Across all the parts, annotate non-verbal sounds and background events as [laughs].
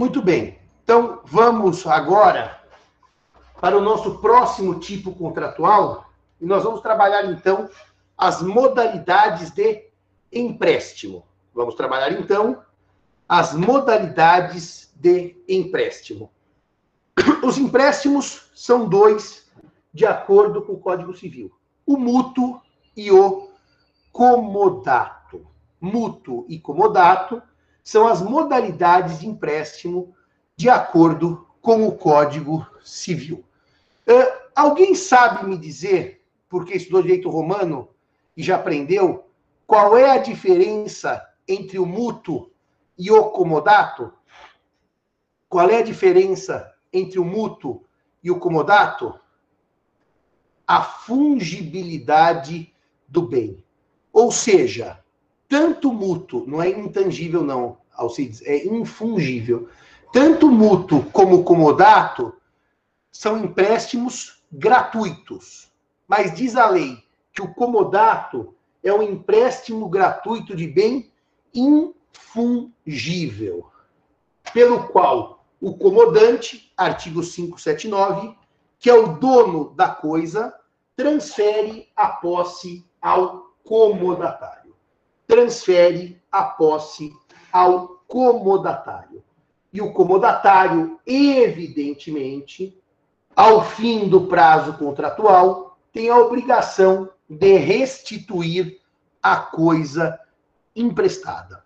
Muito bem. Então, vamos agora para o nosso próximo tipo contratual. E nós vamos trabalhar, então, as modalidades de empréstimo. Vamos trabalhar, então, as modalidades de empréstimo. Os empréstimos são dois, de acordo com o Código Civil: o mútuo e o comodato. Mútuo e comodato são as modalidades de empréstimo de acordo com o Código Civil. Uh, alguém sabe me dizer, porque estudou direito romano e já aprendeu, qual é a diferença entre o mútuo e o comodato? Qual é a diferença entre o mútuo e o comodato? A fungibilidade do bem. Ou seja, tanto mútuo, não é intangível, não, Alcides, é infungível. Tanto mútuo como comodato são empréstimos gratuitos. Mas diz a lei que o comodato é um empréstimo gratuito de bem infungível, pelo qual o comodante, artigo 579, que é o dono da coisa, transfere a posse ao comodatário. Transfere a posse ao comodatário. E o comodatário, evidentemente, ao fim do prazo contratual, tem a obrigação de restituir a coisa emprestada.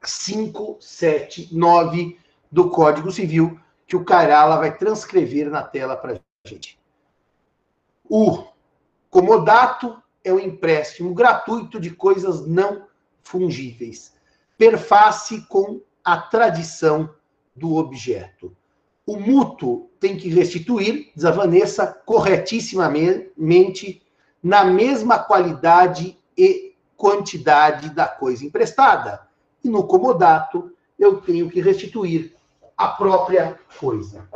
579 do Código Civil, que o Carala vai transcrever na tela para a gente. O comodato é o empréstimo gratuito de coisas não fungíveis, perface com a tradição do objeto. O mútuo tem que restituir, diz a Vanessa, corretissimamente, na mesma qualidade e quantidade da coisa emprestada. E no comodato, eu tenho que restituir a própria coisa.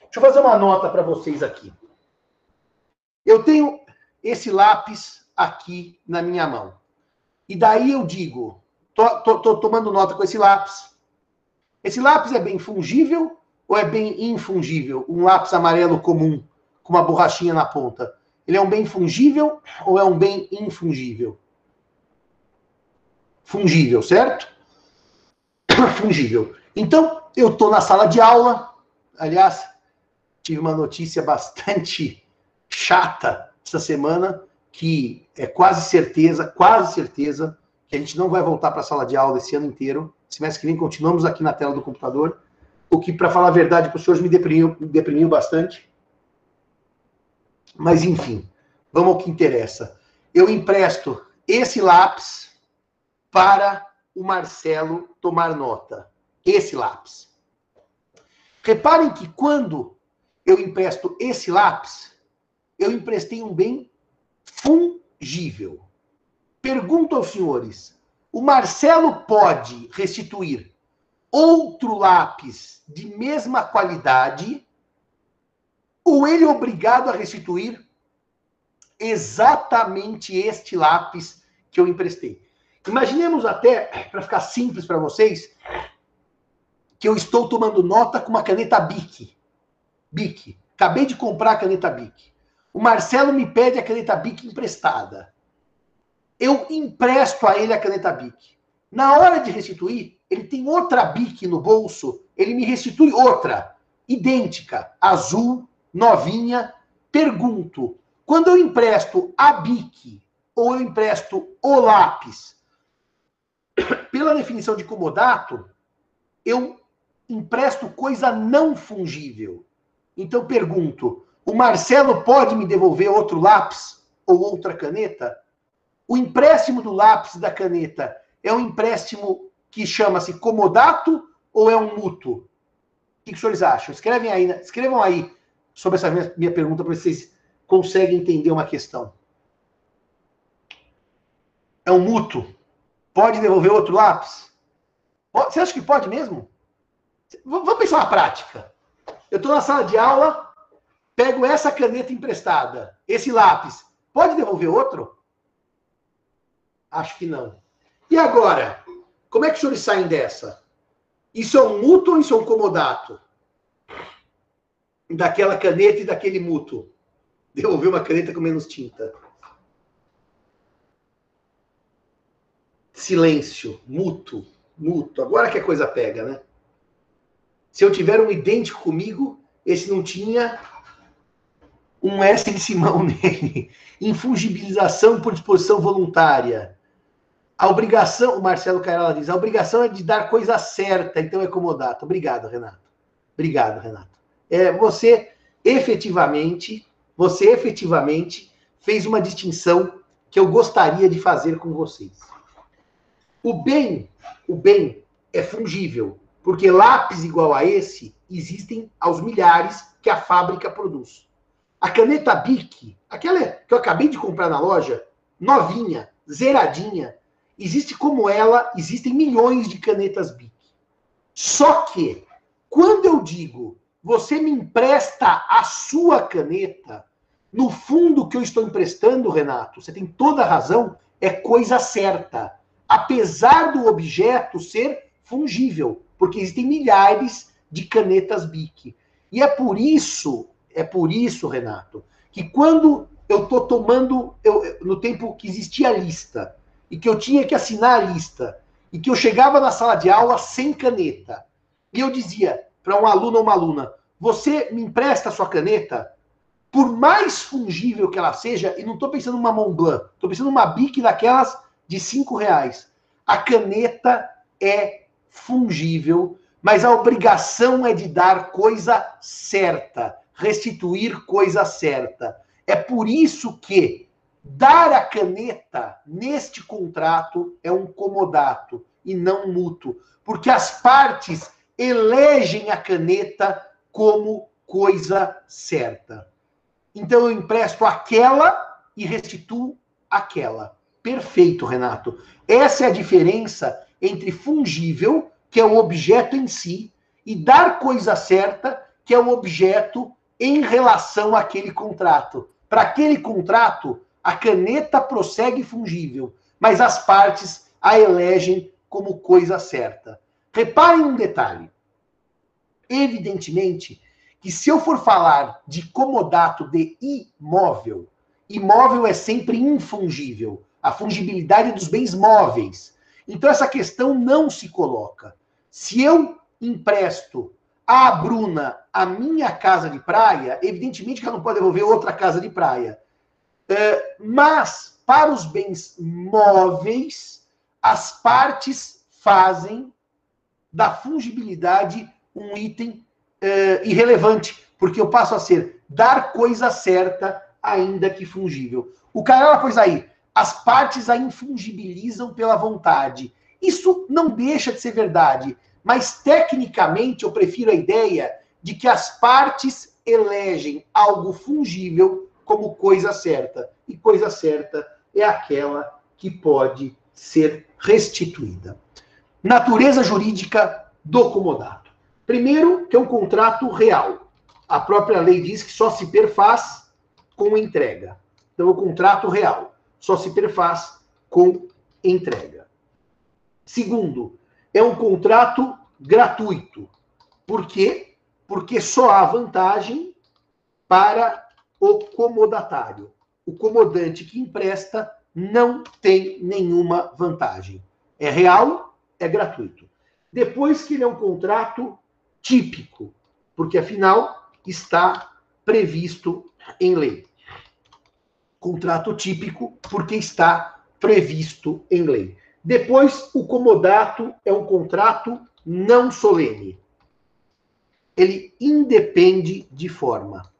Deixa eu fazer uma nota para vocês aqui. Eu tenho esse lápis aqui na minha mão. E daí eu digo, tô, tô, tomando nota com esse lápis. Esse lápis é bem fungível ou é bem infungível? Um lápis amarelo comum com uma borrachinha na ponta. Ele é um bem fungível ou é um bem infungível? Fungível, certo? [coughs] fungível. Então, eu estou na sala de aula. Aliás, tive uma notícia bastante [laughs] chata essa semana que é quase certeza, quase certeza, que a gente não vai voltar para a sala de aula esse ano inteiro. Semestre que vem continuamos aqui na tela do computador. O que, para falar a verdade, para os senhores me deprimiu, me deprimiu bastante. Mas, enfim, vamos ao que interessa. Eu empresto esse lápis para o Marcelo tomar nota. Esse lápis. Reparem que quando eu empresto esse lápis, eu emprestei um bem fungível. Pergunto aos senhores: o Marcelo pode restituir outro lápis de mesma qualidade ou ele é obrigado a restituir exatamente este lápis que eu emprestei? Imaginemos até, para ficar simples para vocês, que eu estou tomando nota com uma caneta Bic. Bic. Acabei de comprar a caneta Bic. O Marcelo me pede a caneta Bic emprestada. Eu empresto a ele a caneta Bic. Na hora de restituir, ele tem outra Bic no bolso, ele me restitui outra, idêntica, azul, novinha. Pergunto: quando eu empresto a Bic ou eu empresto o lápis, pela definição de comodato, eu empresto coisa não fungível. Então pergunto: o Marcelo pode me devolver outro lápis ou outra caneta? O empréstimo do lápis da caneta é um empréstimo que chama-se comodato ou é um mútuo? O que, senhores acham? Escrevem aí, escrevam aí sobre essa minha pergunta para vocês conseguem entender uma questão. É um mútuo? Pode devolver outro lápis? Você acha que pode mesmo? Vamos pensar na prática. Eu estou na sala de aula, pego essa caneta emprestada, esse lápis, pode devolver outro? Acho que não. E agora? Como é que os senhores saem dessa? Isso é um mútuo ou isso é um comodato? Daquela caneta e daquele mútuo. Devolver uma caneta com menos tinta. Silêncio, mútuo, mútuo. Agora que a coisa pega, né? Se eu tiver um idêntico comigo, esse não tinha um S de Simão [laughs] nele. Infungibilização por disposição voluntária. A obrigação, o Marcelo Cairala diz, a obrigação é de dar coisa certa, então é comodato. Obrigado, Renato. Obrigado, Renato. É, você efetivamente, você efetivamente fez uma distinção que eu gostaria de fazer com vocês. O bem, o bem é fungível, porque lápis igual a esse existem aos milhares que a fábrica produz. A caneta Bic, aquela que eu acabei de comprar na loja, novinha, zeradinha, existe como ela, existem milhões de canetas Bic. Só que, quando eu digo, você me empresta a sua caneta, no fundo que eu estou emprestando, Renato, você tem toda a razão, é coisa certa. Apesar do objeto ser fungível, porque existem milhares de canetas Bic. E é por isso é por isso, Renato, que quando eu estou tomando, eu, no tempo que existia a lista, e que eu tinha que assinar a lista, e que eu chegava na sala de aula sem caneta, e eu dizia para um aluno ou uma aluna: Você me empresta a sua caneta? Por mais fungível que ela seja, e não estou pensando numa Mont Blanc, estou pensando numa bique daquelas de cinco reais. A caneta é fungível, mas a obrigação é de dar coisa certa restituir coisa certa. É por isso que dar a caneta neste contrato é um comodato e não mútuo, porque as partes elegem a caneta como coisa certa. Então eu empresto aquela e restituo aquela. Perfeito, Renato. Essa é a diferença entre fungível, que é o objeto em si, e dar coisa certa, que é o objeto em relação àquele contrato. Para aquele contrato, a caneta prossegue fungível, mas as partes a elegem como coisa certa. Reparem um detalhe. Evidentemente que se eu for falar de comodato de imóvel, imóvel é sempre infungível, a fungibilidade dos bens móveis. Então essa questão não se coloca. Se eu empresto a Bruna a minha casa de praia, evidentemente que ela não pode devolver outra casa de praia. É, mas, para os bens móveis, as partes fazem da fungibilidade um item é, irrelevante, porque eu passo a ser dar coisa certa, ainda que fungível. O cara pôs aí, as partes a infungibilizam pela vontade. Isso não deixa de ser verdade. Mas, tecnicamente, eu prefiro a ideia de que as partes elegem algo fungível como coisa certa. E coisa certa é aquela que pode ser restituída. Natureza jurídica do comodato. Primeiro, que é um contrato real. A própria lei diz que só se perfaz com entrega. Então, o contrato real só se perfaz com entrega. Segundo, é um contrato gratuito. Por quê? Porque só há vantagem para o comodatário. O comodante que empresta não tem nenhuma vantagem. É real, é gratuito. Depois que ele é um contrato típico, porque afinal está previsto em lei. Contrato típico, porque está previsto em lei. Depois, o comodato é um contrato não solene. Ele independe de forma.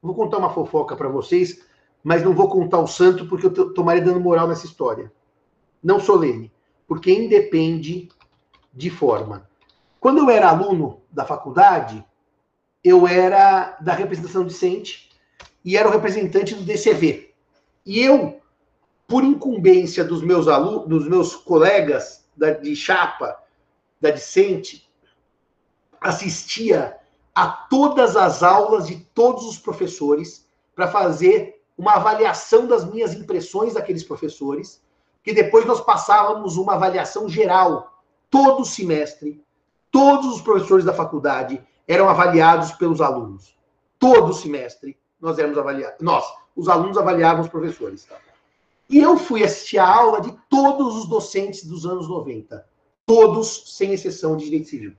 Vou contar uma fofoca para vocês, mas não vou contar o santo porque eu tomaria dando moral nessa história. Não solene, porque independe de forma. Quando eu era aluno da faculdade, eu era da representação discente e era o representante do DCV. E eu por incumbência dos meus alunos, dos meus colegas da, de chapa, da discente, assistia a todas as aulas de todos os professores para fazer uma avaliação das minhas impressões daqueles professores, que depois nós passávamos uma avaliação geral todo semestre Todos os professores da faculdade eram avaliados pelos alunos. Todo semestre nós éramos avaliados. Nós, os alunos avaliavam os professores. E eu fui assistir a aula de todos os docentes dos anos 90. Todos, sem exceção de direito civil.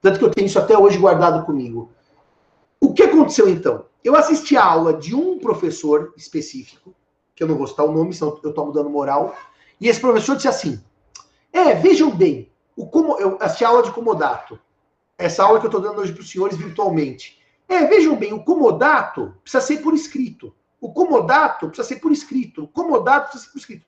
Tanto que eu tenho isso até hoje guardado comigo. O que aconteceu então? Eu assisti a aula de um professor específico, que eu não vou citar o nome, senão eu estou mudando moral, e esse professor disse assim: É, vejam bem, o como, eu assisti a aula de comodato, essa aula que eu estou dando hoje para os senhores virtualmente. É, vejam bem, o comodato precisa ser por escrito. O comodato precisa ser por escrito. O comodato precisa ser por escrito.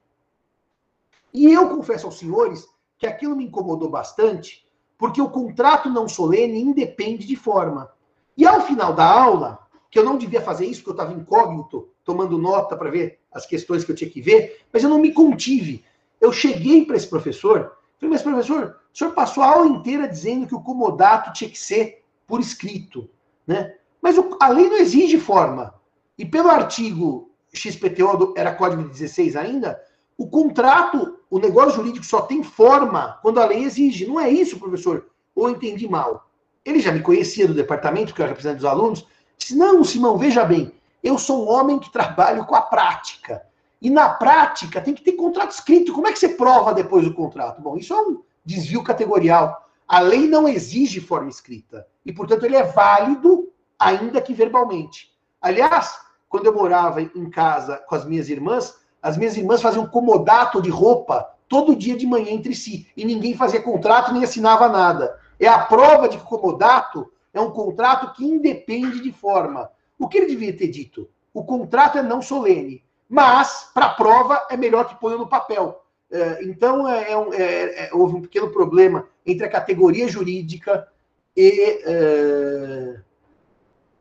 E eu confesso aos senhores que aquilo me incomodou bastante, porque o contrato não solene independe de forma. E ao final da aula, que eu não devia fazer isso, porque eu estava incógnito, tomando nota para ver as questões que eu tinha que ver, mas eu não me contive. Eu cheguei para esse professor, falei, mas professor, o senhor passou a aula inteira dizendo que o comodato tinha que ser por escrito, né? Mas a lei não exige forma. E pelo artigo XPTO, era código 16 ainda, o contrato, o negócio jurídico só tem forma quando a lei exige. Não é isso, professor? Ou entendi mal? Ele já me conhecia do departamento, que eu era representante dos alunos. Disse: Não, Simão, veja bem, eu sou um homem que trabalho com a prática. E na prática tem que ter contrato escrito. Como é que você prova depois o contrato? Bom, isso é um desvio categorial. A lei não exige forma escrita. E, portanto, ele é válido, ainda que verbalmente. Aliás, quando eu morava em casa com as minhas irmãs, as minhas irmãs faziam comodato de roupa todo dia de manhã entre si. E ninguém fazia contrato nem assinava nada. É a prova de que o comodato é um contrato que independe de forma. O que ele devia ter dito? O contrato é não solene, mas, para prova, é melhor que ponha no papel. É, então, é, é, é, é, houve um pequeno problema entre a categoria jurídica e é,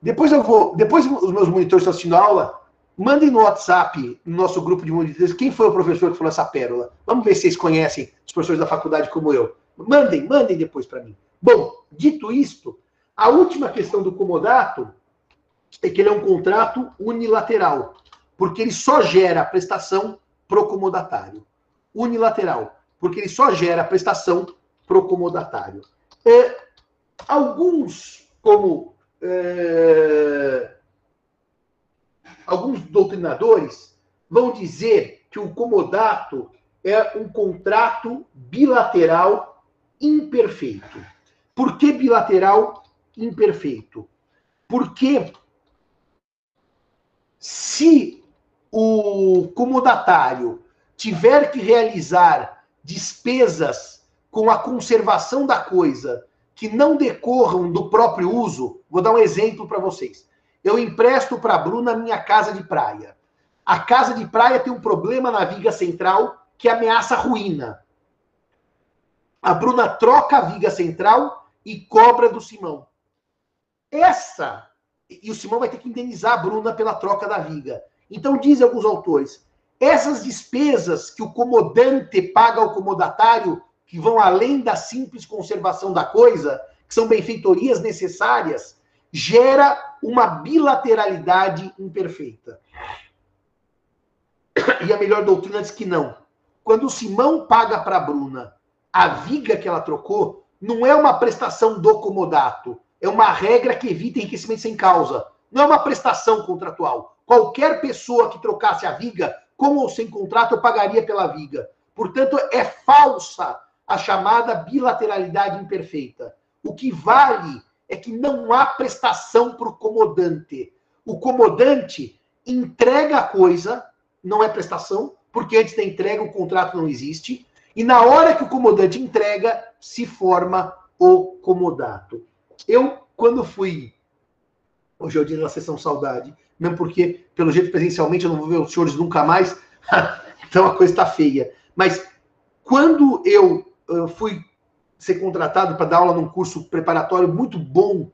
depois eu vou. Depois os meus monitores estão assistindo a aula. Mandem no WhatsApp, no nosso grupo de monitores, quem foi o professor que falou essa pérola. Vamos ver se vocês conhecem os professores da faculdade como eu. Mandem, mandem depois para mim. Bom, dito isto, a última questão do comodato é que ele é um contrato unilateral, porque ele só gera prestação pro comodatário. Unilateral, porque ele só gera prestação pro comodatário. É, alguns, como é, alguns doutrinadores vão dizer que o comodato é um contrato bilateral imperfeito. Por que bilateral imperfeito? Porque se o comodatário tiver que realizar despesas com a conservação da coisa que não decorram do próprio uso, vou dar um exemplo para vocês. Eu empresto para a Bruna minha casa de praia. A casa de praia tem um problema na viga central que ameaça a ruína. A Bruna troca a viga central e cobra do Simão. Essa, e o Simão vai ter que indenizar a Bruna pela troca da viga. Então, dizem alguns autores, essas despesas que o comodante paga ao comodatário que vão além da simples conservação da coisa, que são benfeitorias necessárias, gera uma bilateralidade imperfeita. E a melhor doutrina diz que não. Quando o Simão paga para a Bruna a viga que ela trocou, não é uma prestação do comodato, é uma regra que evita enriquecimento sem causa. Não é uma prestação contratual. Qualquer pessoa que trocasse a viga, com ou sem contrato, eu pagaria pela viga. Portanto, é falsa a chamada bilateralidade imperfeita. O que vale é que não há prestação para o comodante. O comodante entrega a coisa, não é prestação, porque antes da entrega o contrato não existe, e na hora que o comodante entrega, se forma o comodato. Eu, quando fui. Hoje é o dia da sessão saudade, mesmo porque, pelo jeito, presencialmente eu não vou ver os senhores nunca mais, [laughs] então a coisa está feia. Mas quando eu eu fui ser contratado para dar aula num curso preparatório muito bom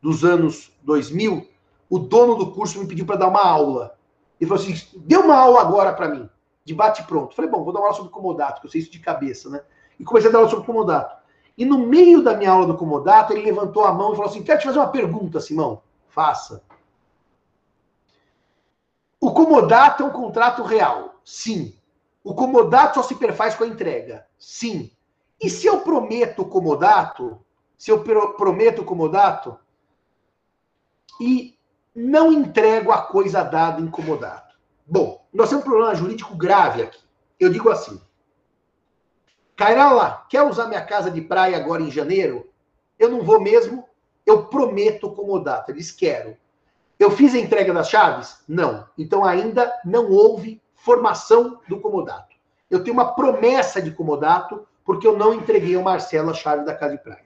dos anos 2000, o dono do curso me pediu para dar uma aula. Ele falou assim: dê uma aula agora para mim, de bate pronto. falei: bom, vou dar uma aula sobre comodato, que eu sei isso de cabeça, né? E comecei a dar aula sobre comodato. E no meio da minha aula do comodato, ele levantou a mão e falou assim: quero te fazer uma pergunta, Simão. Faça. O comodato é um contrato real? Sim. O comodato só se perfaz com a entrega? Sim. E se eu prometo comodato se eu prometo comodato e não entrego a coisa dada em comodato? Bom, nós temos um problema jurídico grave aqui. Eu digo assim: Cairala, quer usar minha casa de praia agora em janeiro? Eu não vou mesmo, eu prometo comodato. Eles quero. Eu fiz a entrega das chaves? Não. Então ainda não houve formação do comodato. Eu tenho uma promessa de comodato porque eu não entreguei ao Marcelo a chave da casa de praia.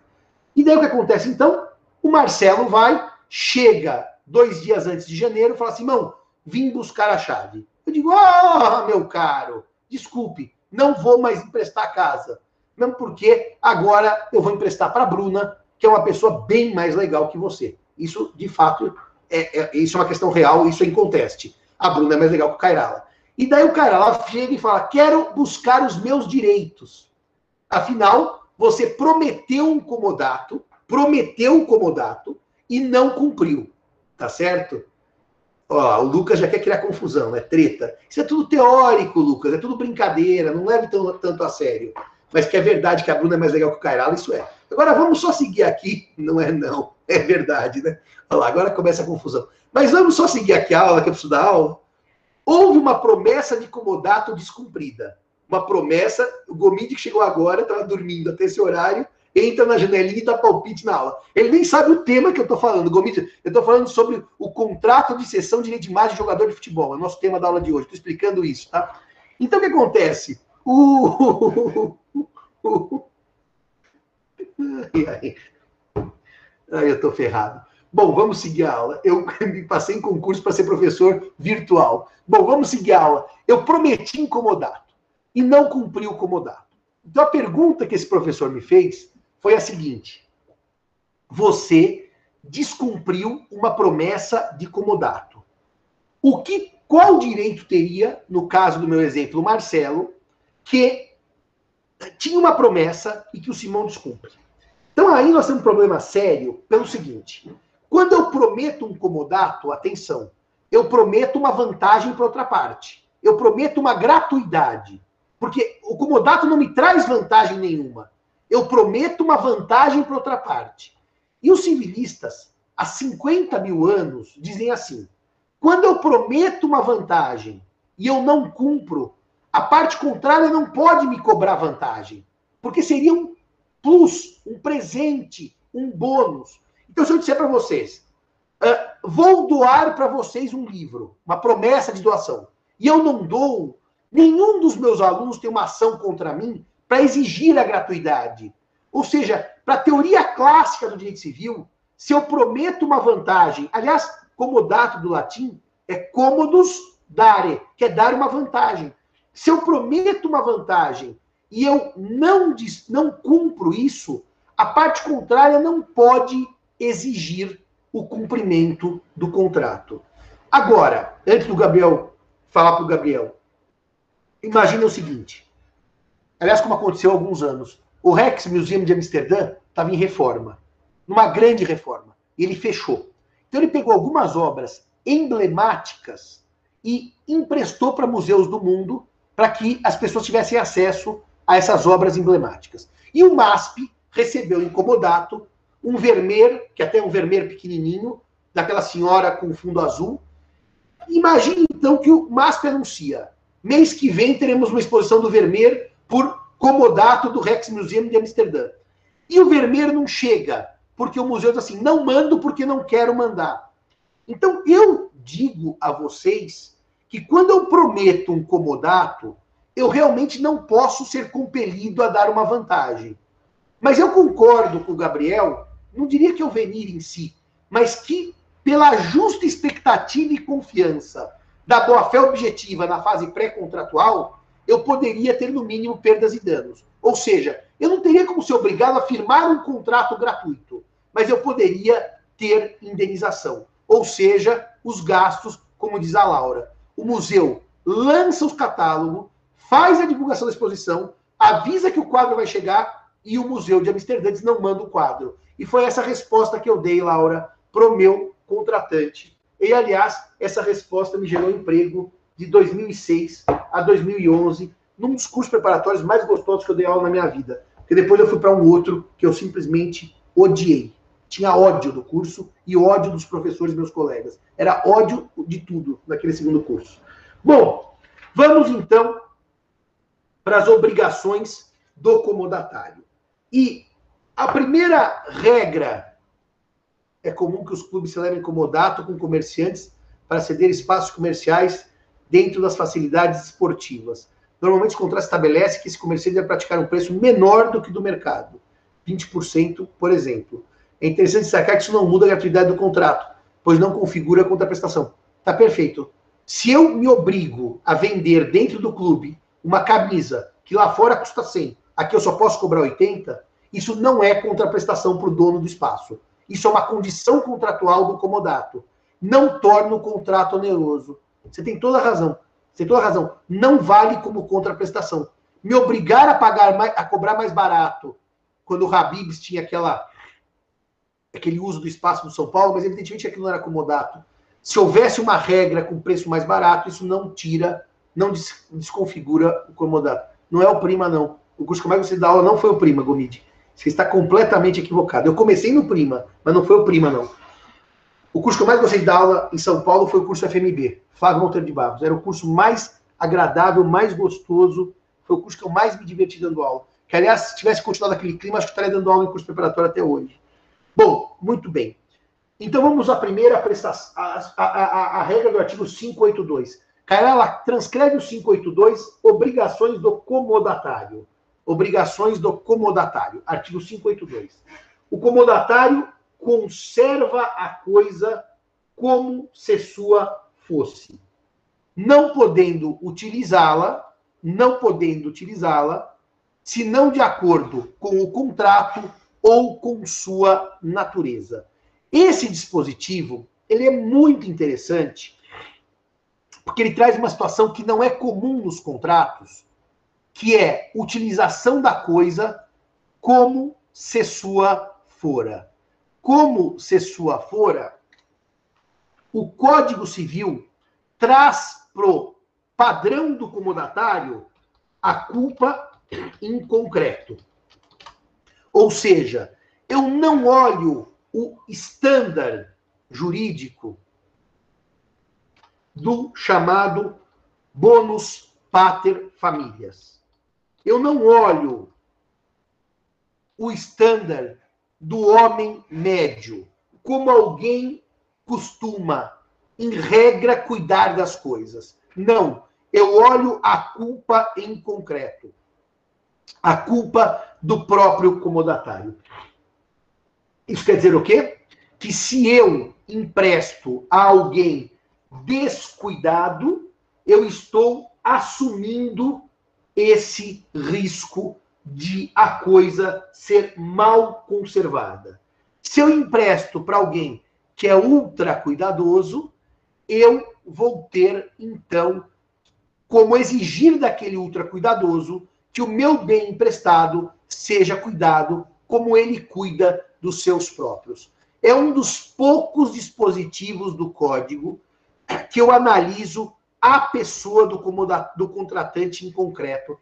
E daí o que acontece então? O Marcelo vai, chega dois dias antes de janeiro, fala assim: irmão, vim buscar a chave. Eu digo: ah, oh, meu caro, desculpe, não vou mais emprestar a casa. Mesmo porque agora eu vou emprestar para a Bruna, que é uma pessoa bem mais legal que você. Isso, de fato, é, é, isso é uma questão real, isso é inconteste. A Bruna é mais legal que o Cairala. E daí o Cairala chega e fala: quero buscar os meus direitos. Afinal, você prometeu um comodato, prometeu um comodato e não cumpriu. Tá certo? Ó, o Lucas já quer criar confusão, é treta. Isso é tudo teórico, Lucas, é tudo brincadeira, não leve tão, tanto a sério. Mas que é verdade que a Bruna é mais legal que o Cairala, isso é. Agora vamos só seguir aqui. Não é não, é verdade, né? Olha lá, agora começa a confusão. Mas vamos só seguir aqui a aula, que eu preciso dar aula. Houve uma promessa de comodato descumprida. Uma promessa, o Gomide que chegou agora, estava dormindo até esse horário, entra na janelinha e dá palpite na aula. Ele nem sabe o tema que eu estou falando, Gomide. Eu estou falando sobre o contrato de cessão de direito de imagem de jogador de futebol. É o nosso tema da aula de hoje. Estou explicando isso, tá? Então, o que acontece? O... [laughs] Ai, eu estou ferrado. Bom, vamos seguir a aula. Eu [laughs] me passei em concurso para ser professor virtual. Bom, vamos seguir a aula. Eu prometi incomodato e não cumpri o comodato. Então a pergunta que esse professor me fez foi a seguinte: Você descumpriu uma promessa de comodato. O que qual direito teria, no caso do meu exemplo, o Marcelo, que tinha uma promessa e que o Simão descumpre? Então aí nós temos um problema sério pelo seguinte: quando eu prometo um comodato, atenção, eu prometo uma vantagem para outra parte. Eu prometo uma gratuidade. Porque o comodato não me traz vantagem nenhuma. Eu prometo uma vantagem para outra parte. E os civilistas, há 50 mil anos, dizem assim: quando eu prometo uma vantagem e eu não cumpro, a parte contrária não pode me cobrar vantagem. Porque seria um plus, um presente, um bônus. Então, se eu disser para vocês, uh, vou doar para vocês um livro, uma promessa de doação, e eu não dou, nenhum dos meus alunos tem uma ação contra mim para exigir a gratuidade. Ou seja, para a teoria clássica do direito civil, se eu prometo uma vantagem, aliás, comodato do latim é comodos dare, que é dar uma vantagem. Se eu prometo uma vantagem e eu não, não cumpro isso, a parte contrária não pode exigir o cumprimento do contrato. Agora, antes do Gabriel falar para o Gabriel, imagine o seguinte. Aliás, como aconteceu há alguns anos, o Rex Museum de Amsterdã estava em reforma, numa grande reforma, ele fechou. Então ele pegou algumas obras emblemáticas e emprestou para museus do mundo para que as pessoas tivessem acesso a essas obras emblemáticas. E o MASP recebeu em comodato um vermeer, que até é um vermeer pequenininho, daquela senhora com fundo azul. Imagine então que o MASP anuncia: mês que vem teremos uma exposição do vermeer por comodato do Rex Museum de Amsterdã. E o vermeer não chega, porque o museu diz assim: não mando porque não quero mandar. Então eu digo a vocês que quando eu prometo um comodato, eu realmente não posso ser compelido a dar uma vantagem. Mas eu concordo com o Gabriel, não diria que é o venir em si, mas que pela justa expectativa e confiança da boa-fé objetiva na fase pré-contratual, eu poderia ter no mínimo perdas e danos. Ou seja, eu não teria como ser obrigado a firmar um contrato gratuito, mas eu poderia ter indenização. Ou seja, os gastos, como diz a Laura. O museu lança os catálogos, faz a divulgação da exposição, avisa que o quadro vai chegar e o Museu de Amsterdã diz, não manda o quadro. E foi essa resposta que eu dei, Laura, para o meu contratante. E, aliás, essa resposta me gerou emprego de 2006 a 2011, num dos cursos preparatórios mais gostosos que eu dei aula na minha vida. Porque depois eu fui para um outro que eu simplesmente odiei. Tinha ódio do curso e ódio dos professores, meus colegas. Era ódio de tudo naquele segundo curso. Bom, vamos então para as obrigações do comodatário. E a primeira regra é comum que os clubes celebrem comodato com comerciantes para ceder espaços comerciais dentro das facilidades esportivas. Normalmente, o contrato estabelece que esse comerciante deve praticar um preço menor do que do mercado, 20%, por exemplo. É interessante destacar que isso não muda a gratuidade do contrato, pois não configura a contraprestação. Tá perfeito. Se eu me obrigo a vender dentro do clube uma camisa que lá fora custa 100, aqui eu só posso cobrar 80, isso não é contraprestação para o dono do espaço. Isso é uma condição contratual do comodato. Não torna o contrato oneroso. Você tem toda a razão. Você tem toda a razão. Não vale como contraprestação. Me obrigar a pagar mais, a cobrar mais barato, quando o Habibs tinha aquela aquele uso do espaço do São Paulo, mas evidentemente aquilo não era comodato. Se houvesse uma regra com preço mais barato, isso não tira, não desconfigura o comodato. Não é o prima, não. O curso que mais você dá aula não foi o prima, Gomide. Você está completamente equivocado. Eu comecei no Prima, mas não foi o Prima, não. O curso que eu mais gostei de dar aula em São Paulo foi o curso FMB, Flávio Monteiro de Barros. Era o curso mais agradável, mais gostoso. Foi o curso que eu mais me diverti dando aula. Que, aliás, se tivesse continuado aquele clima, acho que estaria dando aula em curso preparatório até hoje. Bom, muito bem. Então vamos à primeira prestação, a, a, a, a regra do artigo 582. Cairala transcreve o 582, obrigações do comodatário. Obrigações do comodatário. Artigo 582. O comodatário conserva a coisa como se sua fosse. Não podendo utilizá-la, não podendo utilizá-la, se não de acordo com o contrato ou com sua natureza. Esse dispositivo, ele é muito interessante, porque ele traz uma situação que não é comum nos contratos, que é utilização da coisa como se sua fora. Como se sua fora, o Código Civil traz pro padrão do comodatário a culpa em concreto. Ou seja, eu não olho o estándar jurídico do chamado bônus pater familias. Eu não olho o estándar do homem médio como alguém costuma, em regra, cuidar das coisas. Não. Eu olho a culpa em concreto. A culpa do próprio comodatário. Isso quer dizer o quê? Que se eu empresto a alguém descuidado, eu estou assumindo esse risco de a coisa ser mal conservada. Se eu empresto para alguém que é ultra cuidadoso, eu vou ter, então, como exigir daquele ultra cuidadoso que o meu bem emprestado seja cuidado como ele cuida dos seus próprios. É um dos poucos dispositivos do código que eu analiso a pessoa do, do contratante em concreto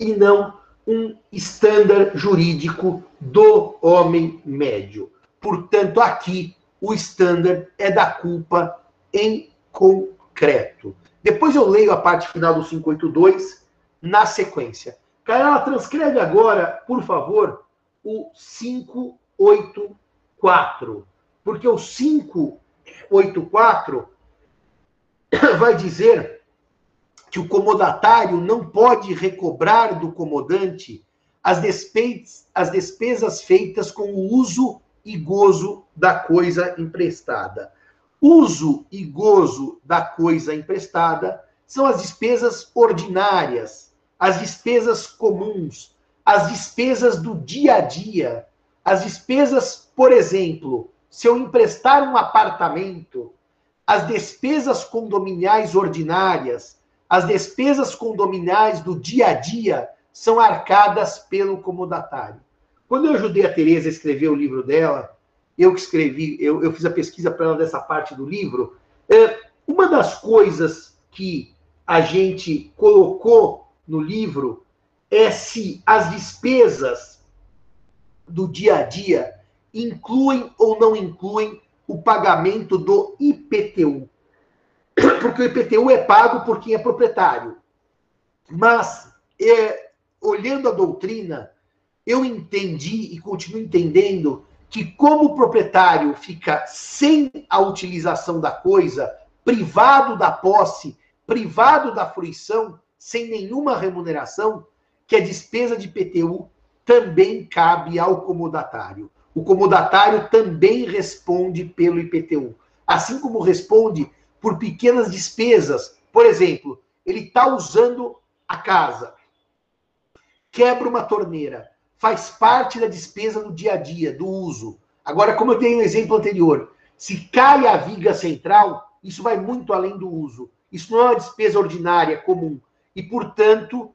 e não um estándar jurídico do homem médio. Portanto, aqui o estándar é da culpa em concreto. Depois eu leio a parte final do 582 na sequência. Carla, transcreve agora, por favor, o 584. Porque o 584 [coughs] vai dizer que o comodatário não pode recobrar do comodante as, despesas, as despesas feitas com o uso e gozo da coisa emprestada. Uso e gozo da coisa emprestada são as despesas ordinárias, as despesas comuns, as despesas do dia a dia, as despesas, por exemplo, se eu emprestar um apartamento, as despesas condominiais ordinárias, as despesas condominiais do dia a dia são arcadas pelo comodatário. Quando eu ajudei a Tereza a escrever o livro dela, eu que escrevi, eu, eu fiz a pesquisa para ela dessa parte do livro, é, uma das coisas que a gente colocou no livro é se as despesas do dia a dia incluem ou não incluem o pagamento do IPTU. Porque o IPTU é pago por quem é proprietário. Mas, é, olhando a doutrina, eu entendi e continuo entendendo que, como o proprietário fica sem a utilização da coisa, privado da posse, privado da fruição, sem nenhuma remuneração, que a despesa de IPTU também cabe ao comodatário. O comodatário também responde pelo IPTU, assim como responde por pequenas despesas. Por exemplo, ele está usando a casa, quebra uma torneira, faz parte da despesa do dia a dia, do uso. Agora, como eu dei no exemplo anterior, se cai a viga central, isso vai muito além do uso. Isso não é uma despesa ordinária comum. E, portanto,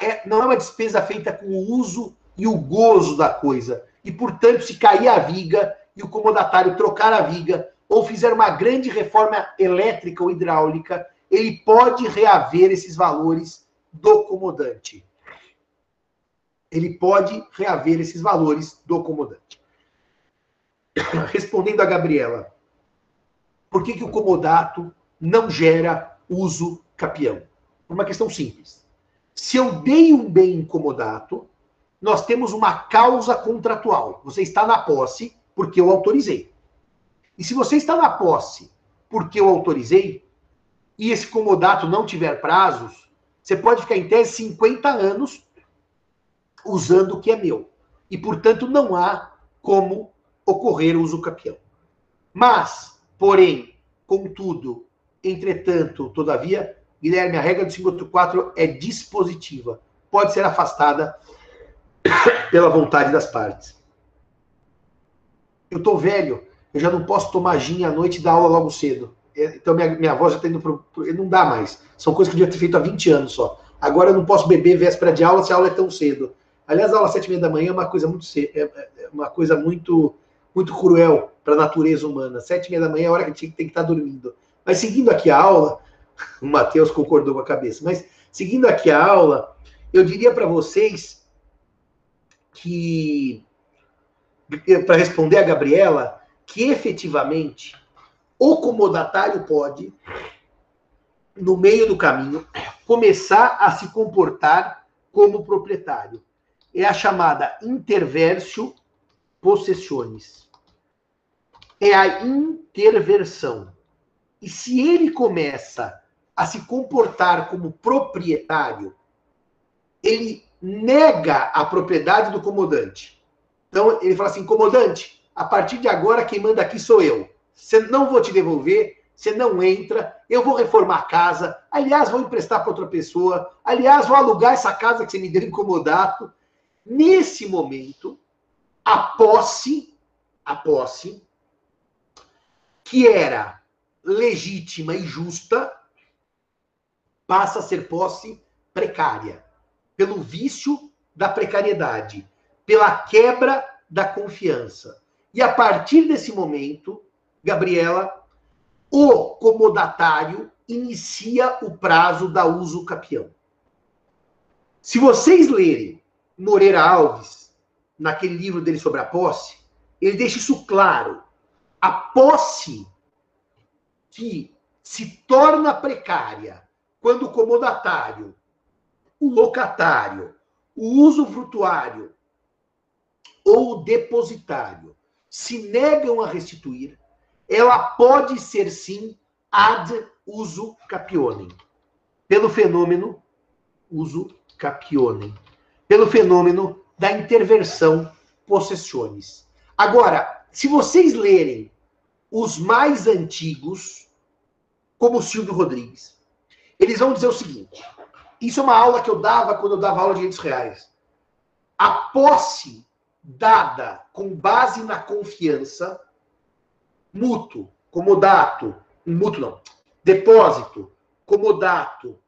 é, não é uma despesa feita com o uso e o gozo da coisa. E, portanto, se cair a viga e o comodatário trocar a viga ou fizer uma grande reforma elétrica ou hidráulica, ele pode reaver esses valores do comodante. Ele pode reaver esses valores do comodante. [coughs] Respondendo a Gabriela, por que, que o comodato não gera uso capião? Uma questão simples. Se eu dei um bem incomodato, nós temos uma causa contratual. Você está na posse porque eu autorizei. E se você está na posse porque eu autorizei, e esse comodato não tiver prazos, você pode ficar em tese 50 anos usando o que é meu. E, portanto, não há como ocorrer o uso capião. Mas, porém, contudo, entretanto, todavia, Guilherme, a regra do 584 é dispositiva. Pode ser afastada pela vontade das partes. Eu tô velho, eu já não posso tomar gin à noite e dar aula logo cedo. É, então minha, minha voz já está indo pro, Não dá mais. São coisas que eu devia ter feito há 20 anos só. Agora eu não posso beber véspera de aula se a aula é tão cedo. Aliás, a aula às sete e meia da manhã é uma coisa muito é, é uma coisa muito muito cruel para a natureza humana. Sete e meia da manhã é a hora que a gente tem que estar tá dormindo. Mas seguindo aqui a aula, [laughs] o Matheus concordou com a cabeça, mas seguindo aqui a aula, eu diria para vocês que, para responder a Gabriela, que efetivamente o comodatário pode, no meio do caminho, começar a se comportar como proprietário. É a chamada interversio possessiones. É a interversão. E se ele começa a se comportar como proprietário, ele nega a propriedade do comodante. Então, ele fala assim: comodante, a partir de agora quem manda aqui sou eu. Você não vou te devolver, você não entra, eu vou reformar a casa, aliás, vou emprestar para outra pessoa, aliás, vou alugar essa casa que você me deu incomodado. Nesse momento, a posse, a posse, que era legítima e justa, passa a ser posse precária pelo vício da precariedade, pela quebra da confiança. E a partir desse momento, Gabriela, o comodatário inicia o prazo da uso capião. Se vocês lerem Moreira Alves, naquele livro dele sobre a posse, ele deixa isso claro. A posse que se torna precária quando o comodatário o locatário, o usufrutuário ou o depositário se negam a restituir, ela pode ser sim ad uso capionem, pelo fenômeno uso capionem, pelo fenômeno da interversão possessiones. Agora, se vocês lerem os mais antigos, como Silvio Rodrigues, eles vão dizer o seguinte: isso é uma aula que eu dava quando eu dava aula de redes reais. A posse dada com base na confiança, mútuo, comodato, mútuo não, depósito, comodato,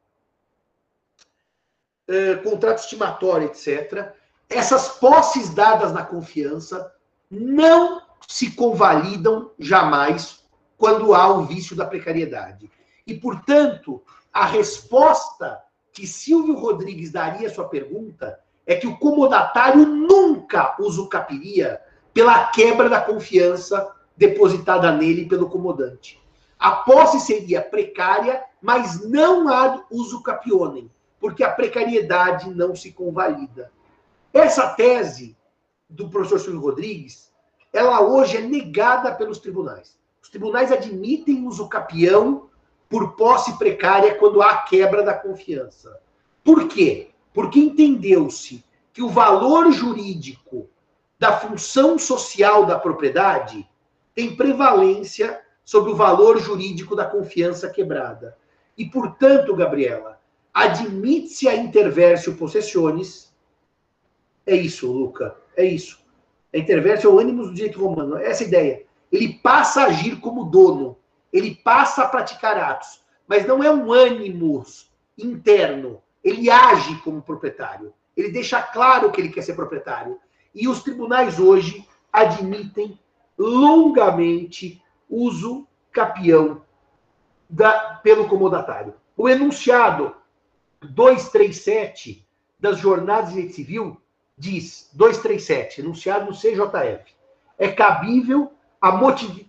eh, contrato estimatório, etc. Essas posses dadas na confiança não se convalidam jamais quando há o vício da precariedade. E, portanto, a resposta que Silvio Rodrigues daria sua pergunta é que o comodatário nunca usucapiria pela quebra da confiança depositada nele pelo comodante. A posse seria precária, mas não ad usucapionem, porque a precariedade não se convalida. Essa tese do professor Silvio Rodrigues, ela hoje é negada pelos tribunais. Os tribunais admitem uso capião por posse precária quando há quebra da confiança. Por quê? Porque entendeu-se que o valor jurídico da função social da propriedade tem prevalência sobre o valor jurídico da confiança quebrada. E, portanto, Gabriela, admite-se a intervérsio possessiones é isso, Luca. É isso. A interverso é o ânimo do direito romano. É essa ideia. Ele passa a agir como dono. Ele passa a praticar atos. Mas não é um ânimo interno. Ele age como proprietário. Ele deixa claro que ele quer ser proprietário. E os tribunais hoje admitem longamente uso capião da, pelo comodatário. O enunciado 237 das jornadas de direito civil diz 237, enunciado no CJF, é cabível a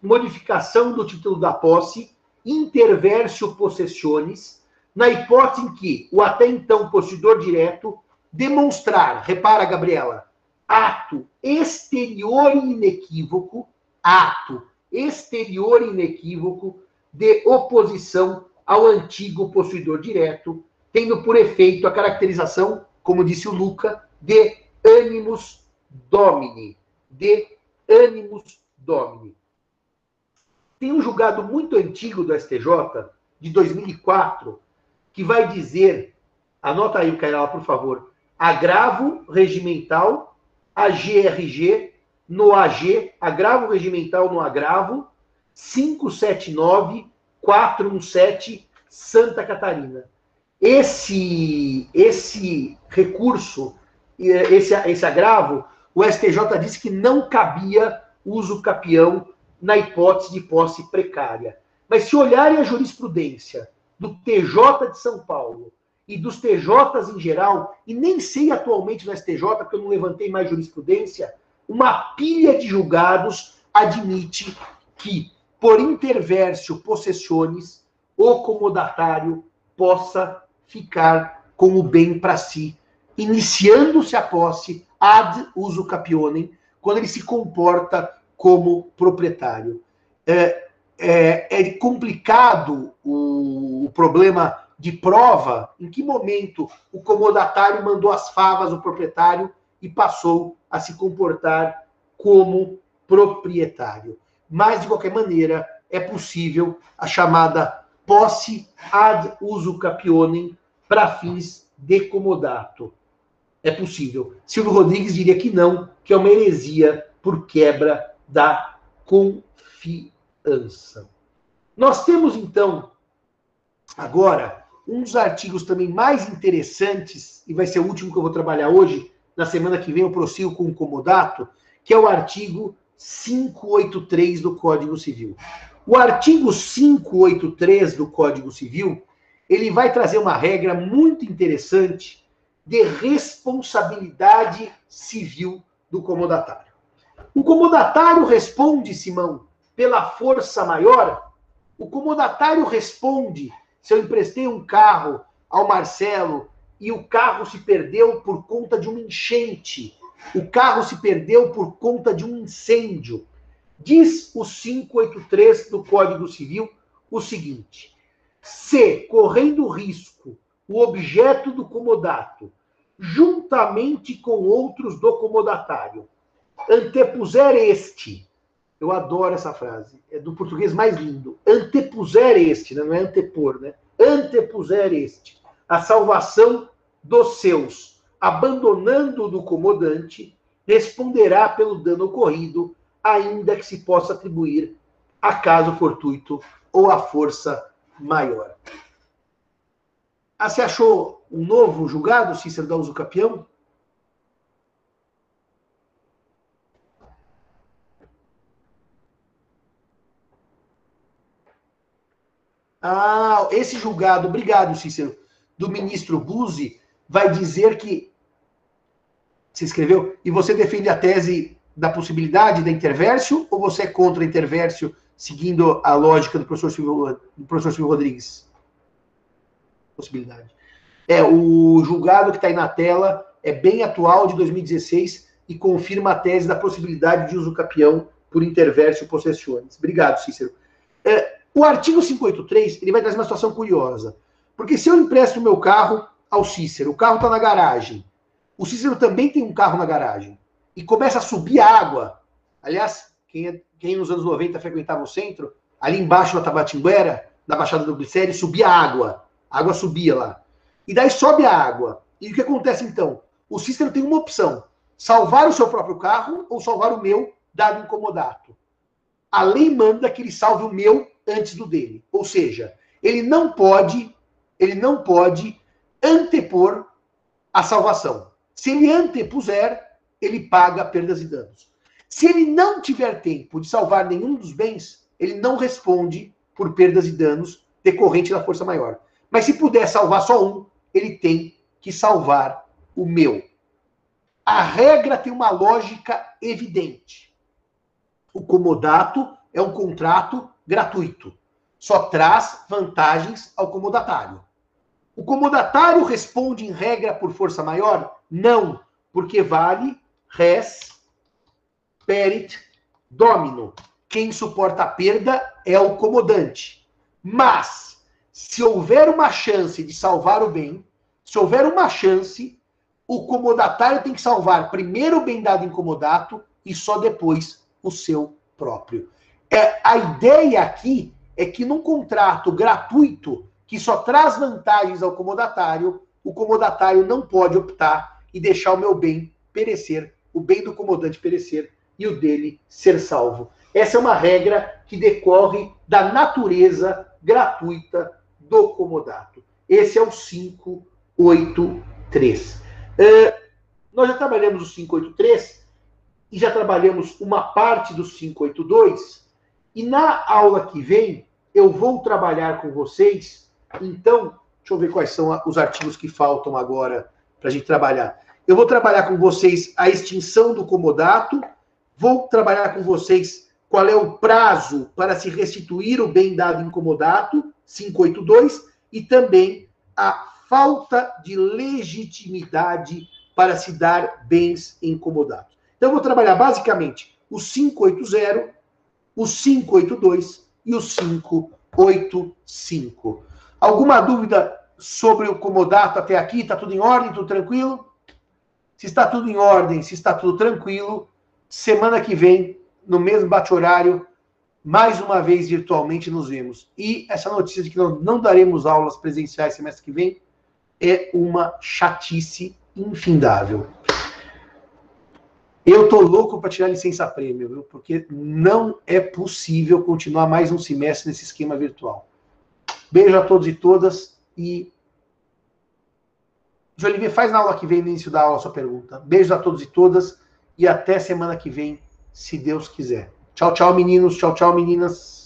modificação do título da posse interversio possessiones, na hipótese em que o até então possuidor direto demonstrar, repara, Gabriela, ato exterior e inequívoco, ato exterior e inequívoco de oposição ao antigo possuidor direto, tendo por efeito a caracterização, como disse o Luca, de animus domini, de animus domini. Tem um julgado muito antigo do STJ, de 2004, que vai dizer, anota aí, Cairala, por favor, agravo regimental, AGRG, no AG, agravo regimental no agravo, 579 417 Santa Catarina. Esse, esse recurso esse, esse agravo, o STJ disse que não cabia uso capião na hipótese de posse precária. Mas se olharem a jurisprudência do TJ de São Paulo e dos TJs em geral, e nem sei atualmente no STJ, porque eu não levantei mais jurisprudência, uma pilha de julgados admite que, por intervérsio possessiones, o comodatário possa ficar com o bem para si iniciando-se a posse ad uso capionem, quando ele se comporta como proprietário. É, é, é complicado o, o, problema de prova, em que momento o comodatário mandou as favas ao proprietário e passou a se comportar como proprietário. Mas, de qualquer maneira, é possível a chamada posse ad uso capionem para fins de comodato é possível. Silvio Rodrigues diria que não, que é uma heresia por quebra da confiança. Nós temos, então, agora, um dos artigos também mais interessantes, e vai ser o último que eu vou trabalhar hoje, na semana que vem eu prossigo com o comodato, que é o artigo 583 do Código Civil. O artigo 583 do Código Civil, ele vai trazer uma regra muito interessante de responsabilidade civil do comodatário. O comodatário responde, Simão, pela força maior? O comodatário responde se eu emprestei um carro ao Marcelo e o carro se perdeu por conta de uma enchente, o carro se perdeu por conta de um incêndio. Diz o 583 do Código Civil o seguinte: se, correndo risco o objeto do comodato, juntamente com outros do comodatário. Antepuser este. Eu adoro essa frase. É do português mais lindo. Antepuser este, né? não é antepor, né? Antepuser este. A salvação dos seus, abandonando do comodante, responderá pelo dano ocorrido, ainda que se possa atribuir acaso fortuito ou a força maior. Ah, você achou um novo julgado, Cícero da Capião? Ah, esse julgado, obrigado, Cícero, do ministro Buzzi, vai dizer que Você escreveu? E você defende a tese da possibilidade da intervércio ou você é contra a intervércio seguindo a lógica do professor Silvio, do professor Silvio Rodrigues? Possibilidade. É, o julgado que está aí na tela é bem atual, de 2016, e confirma a tese da possibilidade de uso capião por intervércio possessiones. Obrigado, Cícero. É, o artigo 583 ele vai trazer uma situação curiosa. Porque se eu empresto o meu carro ao Cícero, o carro está na garagem, o Cícero também tem um carro na garagem, e começa a subir água. Aliás, quem, é, quem nos anos 90 frequentava o centro, ali embaixo na Tabatinguera, na Baixada do Glicério, subia água. A água subia lá. E daí sobe a água. E o que acontece então? O Cícero tem uma opção: salvar o seu próprio carro ou salvar o meu, dado incomodato. A lei manda que ele salve o meu antes do dele. Ou seja, ele não pode, ele não pode antepor a salvação. Se ele antepuser, ele paga perdas e danos. Se ele não tiver tempo de salvar nenhum dos bens, ele não responde por perdas e danos decorrente da força maior. Mas se puder salvar só um, ele tem que salvar o meu. A regra tem uma lógica evidente. O comodato é um contrato gratuito. Só traz vantagens ao comodatário. O comodatário responde em regra por força maior? Não, porque vale res perit domino. Quem suporta a perda é o comodante. Mas, se houver uma chance de salvar o bem, se houver uma chance, o comodatário tem que salvar primeiro o bem dado incomodato e só depois o seu próprio. É, a ideia aqui é que num contrato gratuito, que só traz vantagens ao comodatário, o comodatário não pode optar e deixar o meu bem perecer, o bem do comodante perecer e o dele ser salvo. Essa é uma regra que decorre da natureza gratuita do comodato. Esse é o 583. Uh, nós já trabalhamos o 583 e já trabalhamos uma parte do 582. E na aula que vem, eu vou trabalhar com vocês. Então, deixa eu ver quais são os artigos que faltam agora para a gente trabalhar. Eu vou trabalhar com vocês a extinção do comodato, vou trabalhar com vocês qual é o prazo para se restituir o bem dado em comodato, 582, e também a falta de legitimidade para se dar bens incomodados. Então, eu vou trabalhar basicamente o 580, o 582 e o 585. Alguma dúvida sobre o comodato até aqui? Está tudo em ordem? Tudo tranquilo? Se está tudo em ordem, se está tudo tranquilo, semana que vem, no mesmo bate-horário, mais uma vez virtualmente nos vemos. E essa notícia de que nós não daremos aulas presenciais semestre que vem é uma chatice infindável. Eu tô louco para tirar licença prêmio, viu? Porque não é possível continuar mais um semestre nesse esquema virtual. Beijo a todos e todas e Jolivier, faz na aula que vem, no início da aula, a sua pergunta. Beijos a todos e todas e até semana que vem, se Deus quiser. Tchau, tchau, meninos. Tchau, tchau, meninas.